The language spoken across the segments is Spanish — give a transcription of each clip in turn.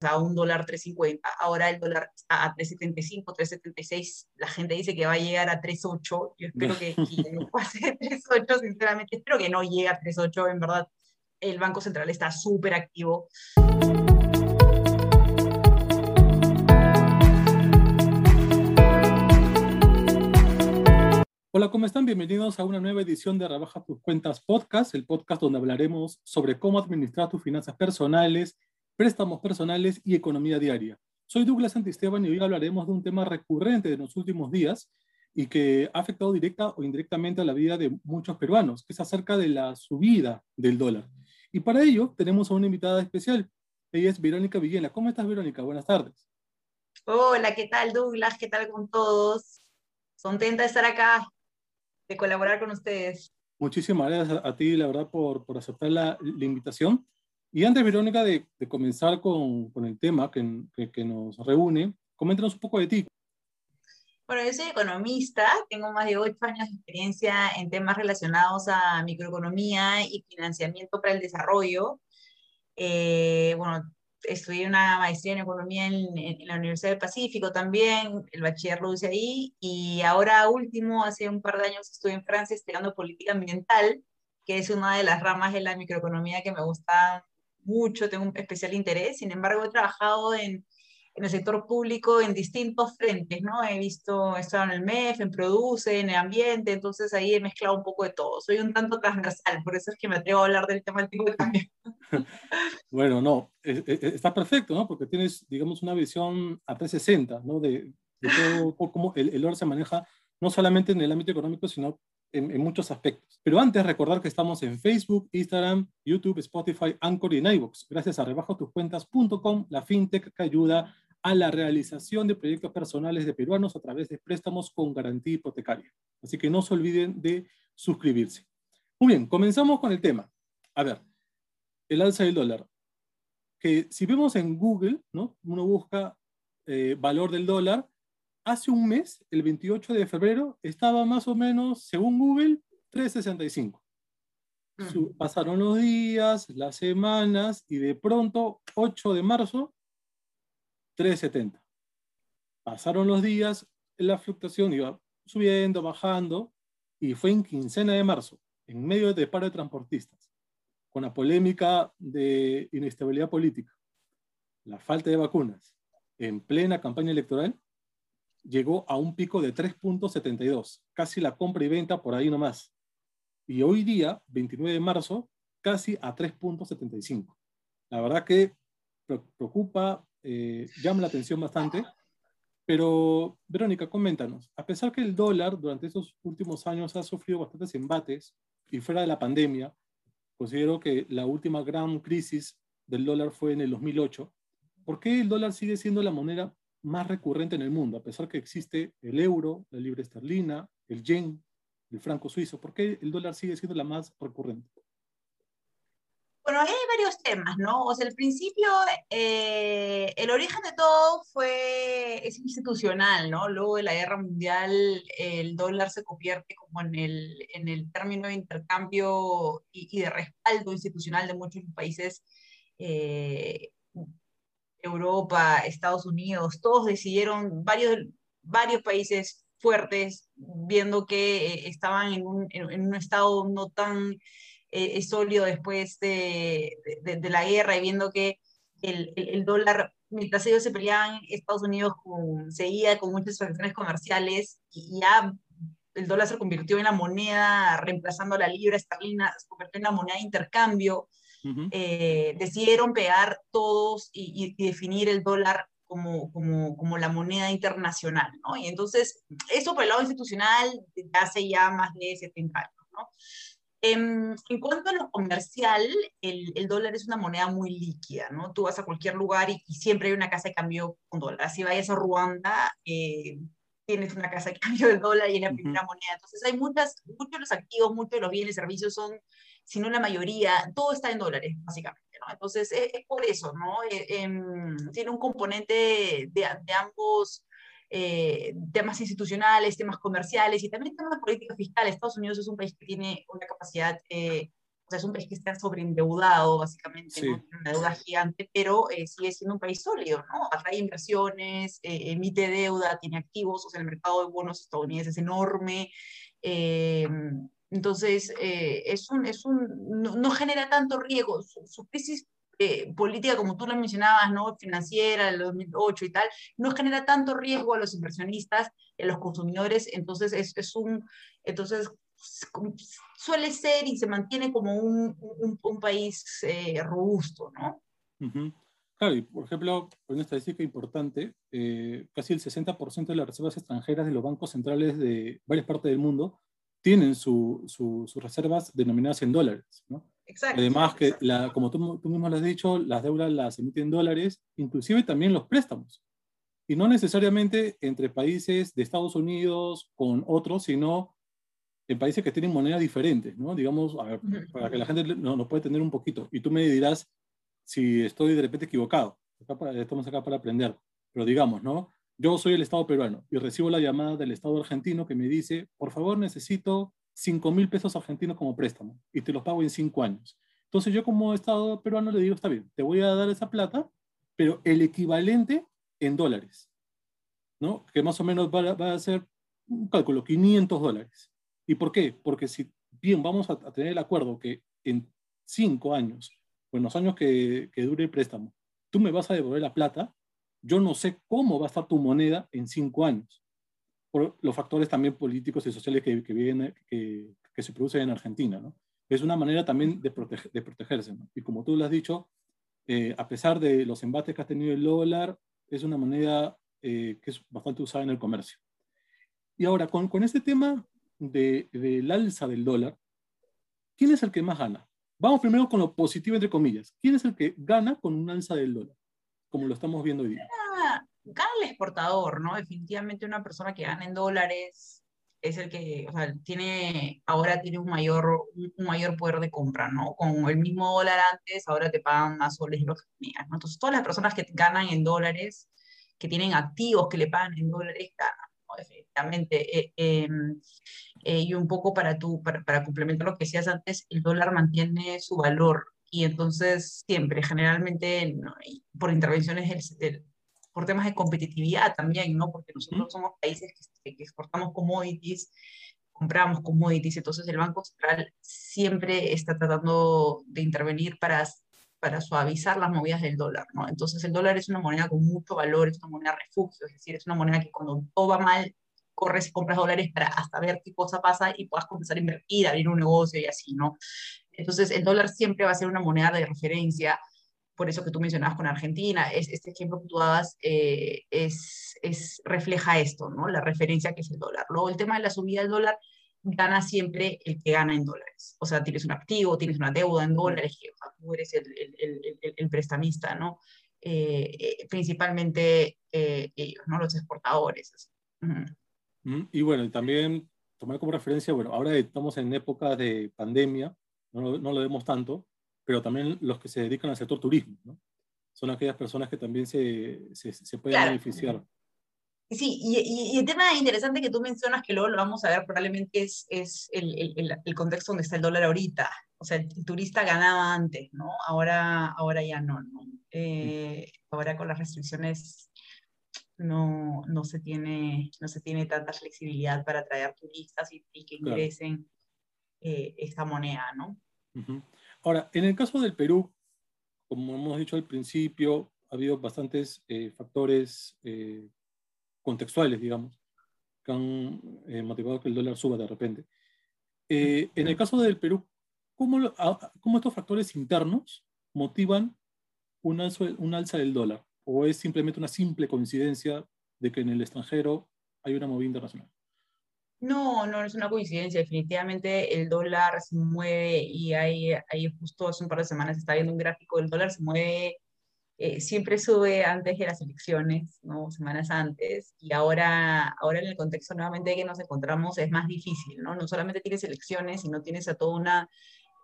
a un dólar 3.50, ahora el dólar a 3.75, 3.76, la gente dice que va a llegar a 3.8, yo espero que, no pase 3.8, sinceramente, espero que no llegue a 3.8, en verdad, el Banco Central está súper activo. Hola, ¿cómo están? Bienvenidos a una nueva edición de Rebaja tus cuentas podcast, el podcast donde hablaremos sobre cómo administrar tus finanzas personales préstamos personales y economía diaria. Soy Douglas Santisteban y hoy hablaremos de un tema recurrente de los últimos días y que ha afectado directa o indirectamente a la vida de muchos peruanos, que es acerca de la subida del dólar. Y para ello tenemos a una invitada especial. Ella es Verónica Villena. ¿Cómo estás, Verónica? Buenas tardes. Hola, ¿qué tal, Douglas? ¿Qué tal con todos? Contenta de estar acá, de colaborar con ustedes. Muchísimas gracias a, ti, la verdad, por, por aceptar la, la invitación. Y antes, Verónica, de, comenzar con, el tema que, que, nos reúne, coméntanos un poco de ti. Bueno, yo soy economista, tengo más de ocho años de experiencia en temas relacionados a microeconomía y financiamiento para el desarrollo. Eh, bueno, estudié una maestría en economía en, la Universidad del Pacífico también, el bachiller lo hice ahí, y ahora último, hace un par de años estuve en Francia estudiando política ambiental, que es una de las ramas de la microeconomía que me gusta mucho, tengo un especial interés, sin embargo he trabajado en, en el sector público en distintos frentes, ¿no? He visto, he estado en el MEF, en Produce, en el ambiente, entonces ahí he mezclado un poco de todo. Soy un tanto transversal, por eso es que me atrevo a hablar del tema del tipo de cambio. bueno, no, está perfecto, ¿no? Porque tienes, digamos, una visión a 360, ¿no? De, de todo, cómo el, el oro se maneja no solamente en el ámbito económico, sino en, muchos aspectos. Pero antes, recordar que estamos en Facebook, Instagram, YouTube, Spotify, Anchor y en iVoox. Gracias a rebajotuscuentas.com, la fintech que ayuda a la realización de proyectos personales de peruanos a través de préstamos con garantía hipotecaria. Así que no se olviden de suscribirse. Muy bien, comenzamos con el tema. A ver, el alza del dólar. Que si vemos en Google, ¿no? uno busca eh, valor del dólar, hace un mes, el 28 de febrero, estaba más o menos, según Google, 365. Pasaron los días, las semanas y de pronto, 8 de marzo, 370. Pasaron los días, la fluctuación iba subiendo, bajando y fue en quincena de marzo, en medio de paro de transportistas, con la polémica de inestabilidad política, la falta de vacunas, en plena campaña electoral, llegó a un pico de 3.72, casi la compra y venta por ahí nomás. Y hoy día, 29 de marzo, casi a 3.75. La verdad que preocupa, eh, llama la atención bastante. Pero, Verónica, coméntanos, a pesar que el dólar durante estos últimos años ha sufrido bastantes embates y fuera de la pandemia, considero que la última gran crisis del dólar fue en el 2008, ¿por qué el dólar sigue siendo la moneda más recurrente en el mundo, a pesar que existe el euro, la libra esterlina, el yen, el franco suizo. ¿Por qué el dólar sigue siendo la más recurrente? Bueno, hay varios temas, ¿no? O sea, al principio, eh, el origen de todo fue, es institucional, ¿no? Luego de la guerra mundial, el dólar se convierte como en el, en el término de intercambio y, de respaldo institucional de muchos países eh, Europa, Estados Unidos, todos decidieron, varios, varios países fuertes, viendo que eh, estaban en un, en, un, estado no tan eh, sólido después de, de, la guerra y viendo que el, el, dólar, mientras ellos se peleaban, Estados Unidos seguía con muchas transacciones comerciales y ya el dólar se convirtió en la moneda, reemplazando la libra esterlina, se convirtió en la moneda de intercambio. Eh, decidieron pegar todos y, definir el dólar como, como, como, la moneda internacional, ¿no? Y entonces, eso por el lado institucional hace ya más de 70 años, ¿no? En, en, cuanto a lo comercial, el, el, dólar es una moneda muy líquida, ¿no? Tú vas a cualquier lugar y, siempre hay una casa de cambio con dólar. Si vayas a Ruanda, eh, tienes una casa de cambio de dólar y es la primera moneda. Entonces hay muchas, muchos de los activos, muchos de los bienes y servicios son sino la mayoría, todo está en dólares, básicamente, ¿no? Entonces, es, por eso, ¿no? Eh, em, tiene un componente de, de ambos eh, temas institucionales, temas comerciales y también temas de política fiscal. Estados Unidos es un país que tiene una capacidad eh, o sea, es un país que está sobreendeudado, básicamente, ¿no? Tiene una deuda gigante, pero eh, sigue siendo un país sólido, ¿no? Atrae inversiones, eh, emite deuda, tiene activos, o sea, el mercado de bonos estadounidenses es enorme. Em, entonces, eh, es un, es un, no, genera tanto riesgo. Su, crisis política, como tú lo mencionabas, ¿no? financiera, del 2008 y tal, no genera tanto riesgo a los inversionistas, a los consumidores, entonces es, es un, entonces suele ser y se mantiene como un, un, país eh, robusto, ¿no? Claro, y por ejemplo, una estadística importante, eh, casi el 60% de las reservas extranjeras de los bancos centrales de varias partes del mundo tienen sus reservas denominadas en dólares, ¿no? Exacto. Además, que la, como tú, tú, mismo lo has dicho, las deudas las emiten en dólares, inclusive también los préstamos. Y no necesariamente entre países de Estados Unidos con otros, sino en países que tienen monedas diferentes, ¿no? Digamos, a ver, para que la gente nos no pueda entender un poquito. Y tú me dirás si estoy de repente equivocado. estamos acá para aprender. Pero digamos, ¿no? Yo soy el Estado peruano y recibo la llamada del Estado argentino que me dice, por favor, necesito 5 mil pesos argentinos como préstamo y te los pago en 5 años. Entonces yo como Estado peruano le digo, está bien, te voy a dar esa plata, pero el equivalente en dólares, ¿no? Que más o menos va, va a ser un cálculo, 500 dólares. ¿Y por qué? Porque si bien vamos a, tener el acuerdo que en cinco años, o en los años que, dure el préstamo, tú me vas a devolver la plata, yo no sé cómo va a estar tu moneda en cinco años, por los factores también políticos y sociales que, que, que, se producen en Argentina. ¿no? Es una manera también de, de protegerse. ¿no? Y como tú lo has dicho, eh, a pesar de los embates que ha tenido el dólar, es una moneda eh, que es bastante usada en el comercio. Y ahora, con, con este tema del de, alza del dólar, ¿quién es el que más gana? Vamos primero con lo positivo, entre comillas. ¿Quién es el que gana con un alza del dólar? Como lo estamos viendo hoy día. Gana, el exportador, ¿no? Definitivamente una persona que gana en dólares es el que, o sea, tiene, ahora tiene un mayor, un mayor poder de compra, ¿no? Con el mismo dólar antes, ahora te pagan más soles los que ¿no? Entonces, todas las personas que ganan en dólares, que tienen activos que le pagan en dólares, ganan, ¿no? Definitivamente. Eh, em, eh, y un poco para, tu, para, para, complementar lo que decías antes, el dólar mantiene su valor y entonces siempre, generalmente, por intervenciones, del, por temas de competitividad también, ¿no? Porque nosotros somos países que, que, exportamos commodities, compramos commodities, entonces el Banco Central siempre está tratando de intervenir para para suavizar las movidas del dólar, ¿no? Entonces el dólar es una moneda con mucho valor, es una moneda refugio, es decir, es una moneda que cuando todo va mal, corres y compras dólares para hasta ver qué cosa pasa y puedas comenzar a invertir, abrir un negocio y así, ¿no? Entonces, el dólar siempre va a ser una moneda de referencia, por eso que tú mencionabas con Argentina, es, este ejemplo que tú dabas eh, es, es, refleja esto, ¿no? La referencia que es el dólar. Luego, el tema de la subida del dólar, gana siempre el que gana en dólares. O sea, tienes un activo, tienes una deuda en dólares, que, tú eres el, el, el, el prestamista, ¿no? Eh, eh, principalmente ellos, ¿no? Los exportadores. Y bueno, también tomar como referencia, bueno, ahora estamos en época de pandemia, no, no, lo vemos tanto, pero también los que se dedican al sector turismo, ¿no? Son aquellas personas que también se, se, se pueden beneficiar. Sí, y, y, el tema interesante que tú mencionas, que luego lo vamos a ver probablemente, es, es el, el, el, contexto donde está el dólar ahorita. O sea, el, turista ganaba antes, ¿no? Ahora, ahora ya no, ¿no? Eh, ahora con las restricciones no, no, se tiene, no se tiene tanta flexibilidad para atraer turistas y, que ingresen eh, esta moneda, ¿no? Ahora, en el caso del Perú, como hemos dicho al principio, ha habido bastantes eh, factores eh, contextuales, digamos, que han motivado que el dólar suba de repente. en el caso del Perú, ¿cómo, ¿cómo, estos factores internos motivan un un alza del dólar? ¿O es simplemente una simple coincidencia de que en el extranjero hay una movida internacional? No, no es una coincidencia. Definitivamente el dólar se mueve y hay, hay justo hace un par de semanas se está viendo un gráfico del dólar, se mueve, eh, siempre sube antes de las elecciones, ¿no? semanas antes, y ahora, ahora en el contexto nuevamente que nos encontramos es más difícil, ¿no? No solamente tienes elecciones, sino tienes a toda una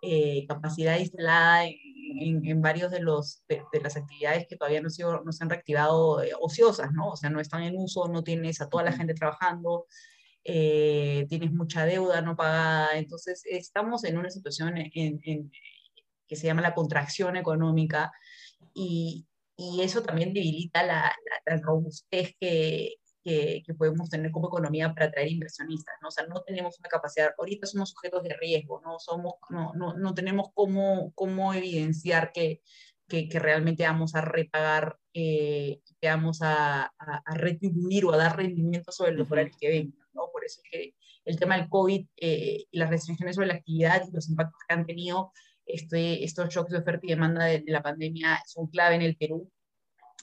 eh, capacidad instalada en, en, varios de, los, de, las actividades que todavía no, sido, no se han reactivado eh, ociosas, ¿no? O sea, no están en uso, no tienes a toda la gente trabajando. eh, tienes mucha deuda no pagada, entonces estamos en una situación en, que se llama la contracción económica y, y eso también debilita la, la, robustez que, que, podemos tener como economía para atraer inversionistas, ¿no? O sea, no tenemos una capacidad, ahorita somos sujetos de riesgo, no, somos, no, no, no tenemos cómo, cómo evidenciar que, que, realmente vamos a repagar, eh, que vamos a, a, retribuir o a dar rendimiento sobre los dólares que vengan, ¿no? Por eso es que el tema del COVID eh, y las restricciones sobre la actividad y los impactos que han tenido este, estos shocks de oferta y demanda de, la pandemia son clave en el Perú.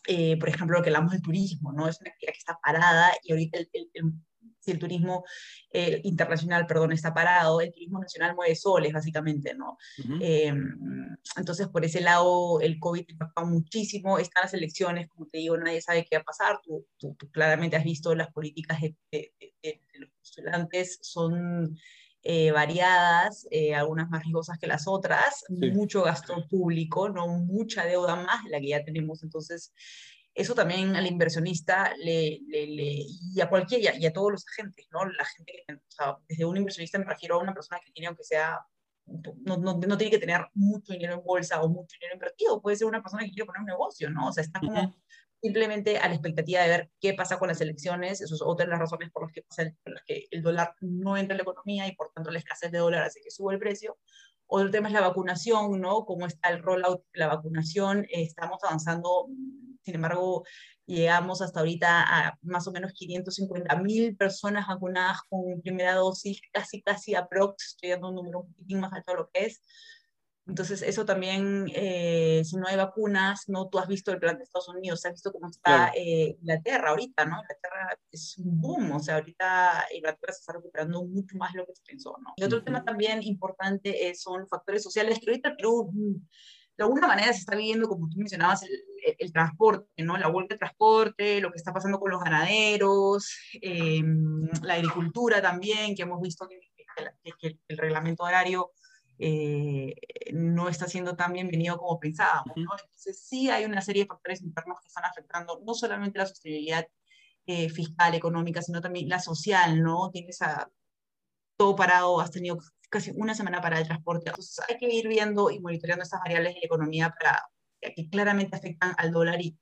Eh, por ejemplo, lo que hablamos del turismo, ¿no? Es una actividad que está parada y ahorita el, si el turismo eh, internacional, perdón, está parado, el turismo nacional mueve soles, básicamente, ¿no? Em, entonces, por ese lado, el COVID impactó muchísimo, están las elecciones, como te digo, nadie sabe qué va a pasar, tú, tú, claramente has visto las políticas de, de, de los postulantes, son eh, variadas, eh, algunas más riesgosas que las otras, mucho gasto público, no mucha deuda más de la que ya tenemos. Entonces, eso también al inversionista le, le, y a cualquiera, y a todos los agentes, ¿no? La gente que, o sea, desde un inversionista me refiero a una persona que tiene, aunque sea, no, no, no, tiene que tener mucho dinero en bolsa o mucho dinero invertido, puede ser una persona que quiere poner un negocio, ¿no? O sea, está como simplemente a la expectativa de ver qué pasa con las elecciones. Eso es otra de las razones por las que, por las que el dólar no entra en la economía y por tanto la escasez de dólar hace que suba el precio. Otro tema es la vacunación, ¿no? Cómo está el rollout de la vacunación. estamos avanzando, sin embargo, llegamos hasta ahorita a más o menos 550 mil personas vacunadas con primera dosis, casi, casi aprox, estoy dando un número un poquitín más alto de lo que es. Entonces, eso también, eh, si no hay vacunas, no tú has visto el plan de Estados Unidos, has visto cómo está eh, Inglaterra ahorita, ¿no? Inglaterra es un boom, o sea, ahorita Inglaterra se está recuperando mucho más de lo que se pensó, ¿no? Y otro tema también importante es, son factores sociales, que ahorita Perú, mm, de alguna manera se está viviendo, como tú mencionabas, el, el, transporte, ¿no? La vuelta de transporte, lo que está pasando con los ganaderos, em, la agricultura también, que hemos visto que, que el reglamento horario eh, no está siendo tan bienvenido como pensábamos. ¿no? Entonces sí hay una serie de factores internos que están afectando no solamente la sostenibilidad eh, fiscal, económica, sino también la social, ¿no? Tienes a, todo parado, has tenido casi una semana para el transporte. Entonces hay que ir viendo y monitoreando estas variables de la economía para, que claramente afectan al dólar y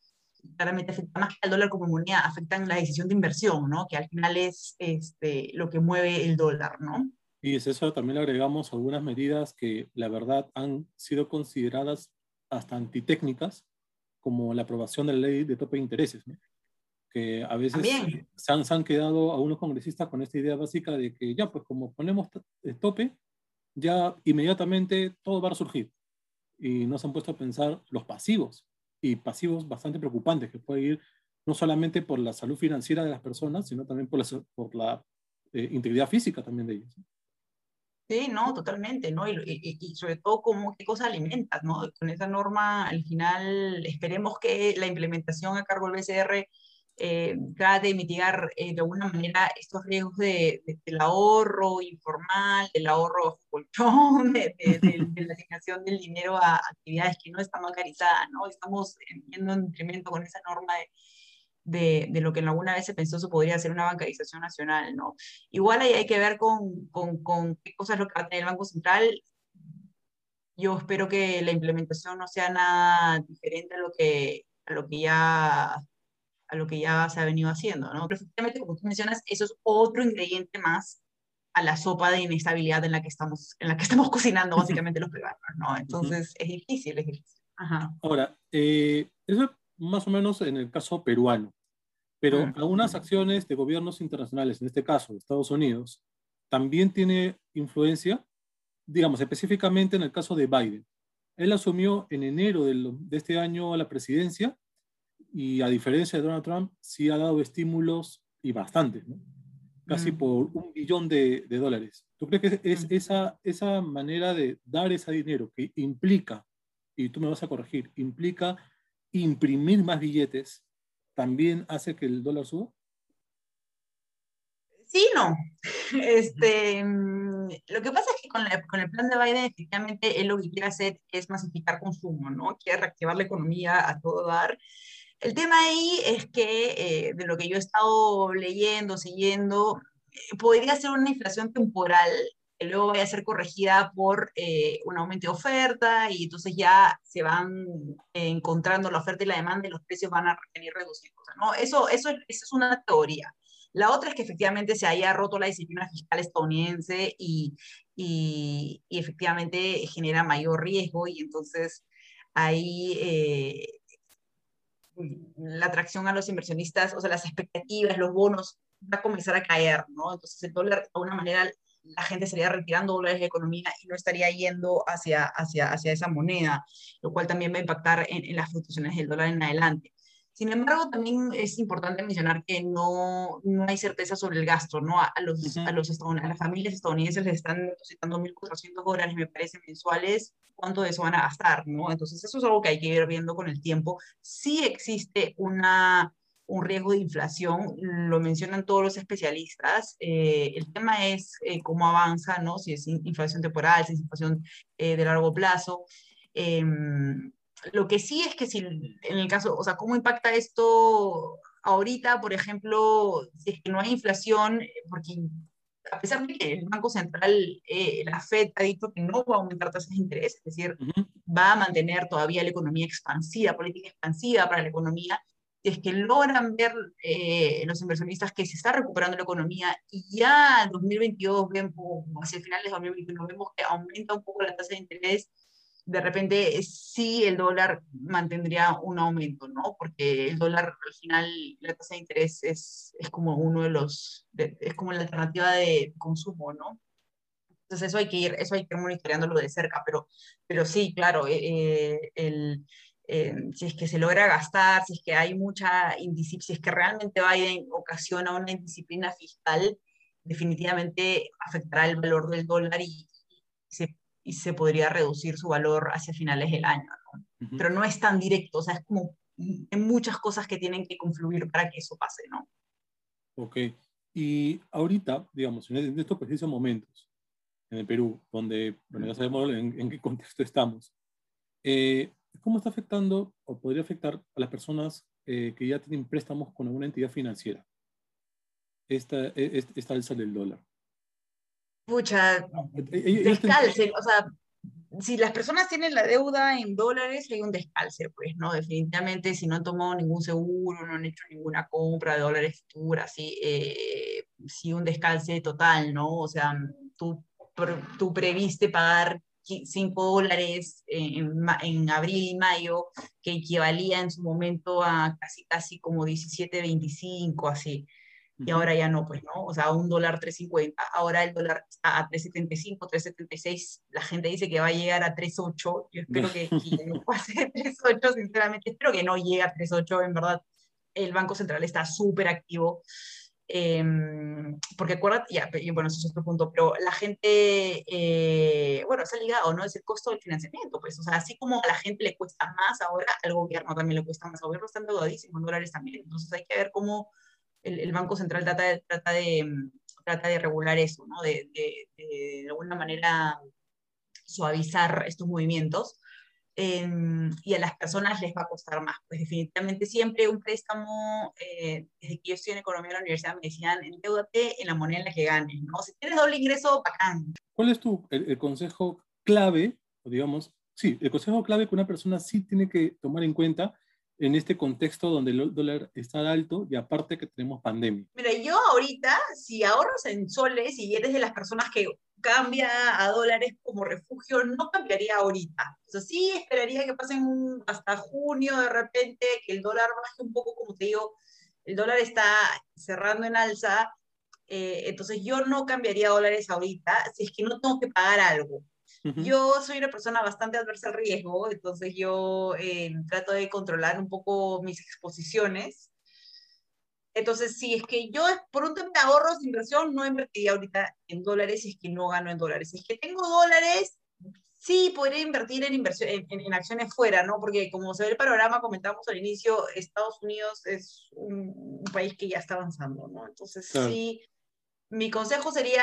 claramente afectan más que al dólar como moneda, afectan la decisión de inversión, ¿no? Que al final es este, lo que mueve el dólar, ¿no? Y es eso también le agregamos algunas medidas que la verdad han sido consideradas hasta antitécnicas, como la aprobación de la ley de tope de intereses, ¿no? que a veces se han, se han, quedado algunos congresistas con esta idea básica de que ya, pues como ponemos tope, ya inmediatamente todo va a surgir. Y no se han puesto a pensar los pasivos, y pasivos bastante preocupantes, que puede ir no solamente por la salud financiera de las personas, sino también por la, por la eh, integridad física también de ellos. Sí, no, totalmente, ¿no? Y, y, sobre todo, cómo, qué cosa alimentas, ¿no? Con esa norma, al final, esperemos que la implementación a cargo del BCR eh, de mitigar eh, de alguna manera estos riesgos de, del ahorro informal, del ahorro bajo colchón, de, la asignación del dinero a actividades que no están bancarizadas, ¿no? Estamos viendo en incremento con esa norma de de, de, lo que en alguna vez se pensó se podría hacer una bancarización nacional, ¿no? Igual ahí hay que ver con, con, con qué cosas es lo que va a tener el Banco Central. Yo espero que la implementación no sea nada diferente a lo que, a lo que ya a lo que ya se ha venido haciendo, ¿no? Pero efectivamente, como tú mencionas, eso es otro ingrediente más a la sopa de inestabilidad en la que estamos, en la que estamos cocinando básicamente los peruanos, ¿no? Entonces, es difícil, es difícil. Ajá. Ahora, eh, eso más o menos en el caso peruano. Pero mm. algunas acciones de gobiernos internacionales, en este caso Estados Unidos, también tiene influencia, digamos, específicamente en el caso de Biden. Él asumió en enero de este año la presidencia y a diferencia de Donald Trump, sí ha dado estímulos y bastantes, ¿no? casi mm. por un billón de, de, dólares. ¿Tú crees que es mm. esa, esa manera de dar ese dinero que implica, y tú me vas a corregir, implica imprimir más billetes también hace que el dólar suba? Sí, no. Este, mm, lo que pasa es que con, con, el plan de Biden, efectivamente, él lo que quiere hacer es masificar consumo, ¿no? Quiere reactivar la economía a todo dar. El tema ahí es que, eh, de lo que yo he estado leyendo, siguiendo, podría ser una inflación temporal que luego vaya a ser corregida por eh, un aumento de oferta y entonces ya se van encontrando la oferta y la demanda y los precios van a venir reduciéndose. ¿no? Eso, eso, eso es una teoría. La otra es que efectivamente se haya roto la disciplina fiscal estadounidense y, y, efectivamente genera mayor riesgo y entonces ahí eh, la atracción a los inversionistas, o sea, las expectativas, los bonos, va a comenzar a caer, ¿no? Entonces el dólar, de alguna manera, la gente estaría retirando dólares de la economía y no estaría yendo hacia, hacia, hacia esa moneda, lo cual también va a impactar en, en las fluctuaciones del dólar en adelante. Sin embargo, también es importante mencionar que no, no hay certeza sobre el gasto, ¿no? A, los, a, los a las familias estadounidenses les están depositando 1.400 dólares, me parece, mensuales, cuánto de eso van a gastar, ¿no? Entonces, eso es algo que hay que ir viendo con el tiempo. Sí existe una, un riesgo de inflación, lo mencionan todos los especialistas. Eh, el tema es eh, cómo avanza, ¿no? Si es inflación temporal, si es inflación eh, de largo plazo. Em, lo que sí es que si en el caso, o sea, ¿cómo impacta esto ahorita, por ejemplo, si es que no hay inflación? Porque a pesar de que el Banco Central, eh, la FED, ha dicho que no va a aumentar tasas de interés, es decir, va a mantener todavía la economía expansiva, política expansiva para la economía, si es que logran ver eh, los inversionistas que se está recuperando la economía y ya en 2022, vemos, hacia el final de 2021, vemos que aumenta un poco la tasa de interés, de repente sí el dólar mantendría un aumento, ¿no? Porque el dólar al final, la tasa de interés es, es como uno de los, es como la alternativa de consumo, ¿no? Entonces eso hay que ir, eso hay que ir monitoreándolo de cerca, pero, pero sí, claro, eh, eh, el, eh, si es que se logra gastar, si es que hay mucha indisciplina, si es que realmente va en ocasiona una indisciplina fiscal, definitivamente afectará el valor del dólar y, se y se podría reducir su valor hacia finales del año, ¿no? Pero no es tan directo, o sea, es como en muchas cosas que tienen que confluir para que eso pase, ¿no? Ok. Y ahorita, digamos, en estos precisos momentos, en el Perú, donde, bueno, ya sabemos en, qué contexto estamos, eh, ¿cómo está afectando o podría afectar a las personas eh, que ya tienen préstamos con alguna entidad financiera? Esta, e, esta alza del dólar. Pucha, descalce, o sea, si las personas tienen la deuda en dólares, hay un descalce, pues, ¿no? Definitivamente, si no han tomado ningún seguro, no han hecho ninguna compra de dólares futuras, sí, eh, sí un descalce total, ¿no? O sea, tú, tú previste pagar 5 dólares en, en, abril y mayo, que equivalía en su momento a casi, casi como 17.25, así. Y ahora ya no, pues, ¿no? O sea, un dólar 3.50, ahora el dólar está a 3.75, 3.76, la gente dice que va a llegar a 3.8, yo espero que, no pase 3.8, sinceramente, espero que no llegue a 3.8, en verdad, el Banco Central está súper activo, em, porque acuérdate, ya, bueno, eso es otro punto, pero la gente, eh, bueno, está ligado, ¿no? Es el costo del financiamiento, pues, o sea, así como a la gente le cuesta más ahora, al gobierno también le cuesta más, al gobierno está endeudadísimo en dólares también, entonces hay que ver cómo el, Banco Central trata de, trata de, trata de regular eso, ¿no? de, de, de, alguna manera suavizar estos movimientos. Em, y a las personas les va a costar más. Pues definitivamente siempre un préstamo, eh, desde que yo estoy en economía de la universidad me decían, endeudate en la moneda en la que ganes, ¿no? Si tienes doble ingreso, bacán. ¿Cuál es tu, el, el consejo clave, digamos, sí, el consejo clave que una persona sí tiene que tomar en cuenta en este contexto donde el dólar está alto y aparte que tenemos pandemia? Mira, yo ahorita, si ahorras en soles y eres de las personas que cambia a dólares como refugio, no cambiaría ahorita. O sea, sí esperaría que pasen hasta junio de repente, que el dólar baje un poco, como te digo, el dólar está cerrando en alza, eh, entonces yo no cambiaría dólares ahorita si es que no tengo que pagar algo. Yo soy una persona bastante adversa al riesgo, entonces yo eh, trato de controlar un poco mis exposiciones. Entonces, si es que yo por un tema de ahorros de inversión no invertiría ahorita en dólares si es que no gano en dólares. Si es que tengo dólares, sí podría invertir en, inversión, en, acciones fuera, ¿no? Porque como se ve el panorama, comentamos al inicio, Estados Unidos es un, país que ya está avanzando, ¿no? Entonces, sí, mi consejo sería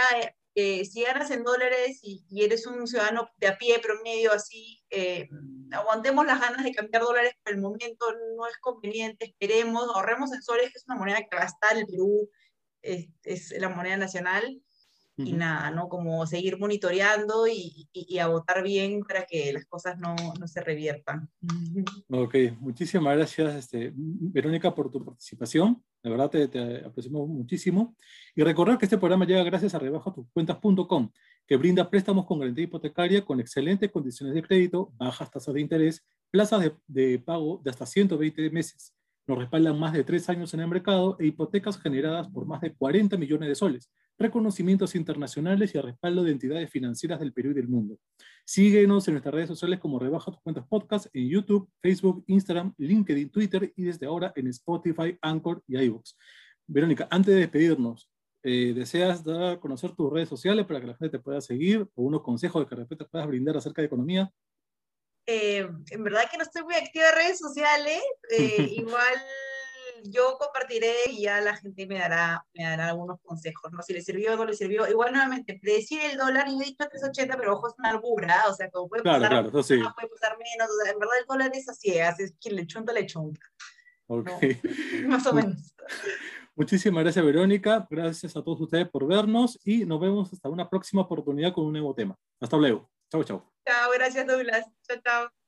si ganas en dólares y, eres un ciudadano de a pie, promedio, así, eh, aguantemos las ganas de cambiar dólares por el momento, no es conveniente, esperemos, ahorremos en soles, que es una moneda que va el Perú, es la moneda nacional y nada, ¿no? Como seguir monitoreando y, y, a votar bien para que las cosas no, no, se reviertan. Ok, muchísimas gracias, este, Verónica, por tu participación. De verdad te, te, apreciamos muchísimo. Y recordar que este programa llega gracias a rebajatucuentas.com, que brinda préstamos con garantía hipotecaria con excelentes condiciones de crédito, bajas tasas de interés, plazas de, de pago de hasta 120 meses. Nos respaldan más de tres años en el mercado e hipotecas generadas por más de 40 millones de soles reconocimientos internacionales y a respaldo de entidades financieras del Perú y del mundo. Síguenos en nuestras redes sociales como Rebaja tus cuentas podcast en YouTube, Facebook, Instagram, LinkedIn, Twitter y desde ahora en Spotify, Anchor y iVoox. Verónica, antes de despedirnos, eh, ¿deseas dar a conocer tus redes sociales para que la gente te pueda seguir o unos consejos de que de repente puedas brindar acerca de economía? Eh, en verdad que no estoy muy activa en redes sociales, eh, igual yo compartiré y ya la gente me dará, me dará algunos consejos, ¿no? Si le sirvió o no le sirvió. Igual nuevamente, predecir el dólar, yo he dicho 380, pero ojo, es una albura, o sea, como puede claro, pasar, claro, sí. puede pasar menos, o sea, en verdad el dólar es así, es quien le chunta, le chunta. Ok. ¿no? Más o menos. Muchísimas gracias, Verónica. Gracias a todos ustedes por vernos y nos vemos hasta una próxima oportunidad con un nuevo tema. Hasta luego. Chau, chau. Chao, gracias, Douglas. Chao, chao.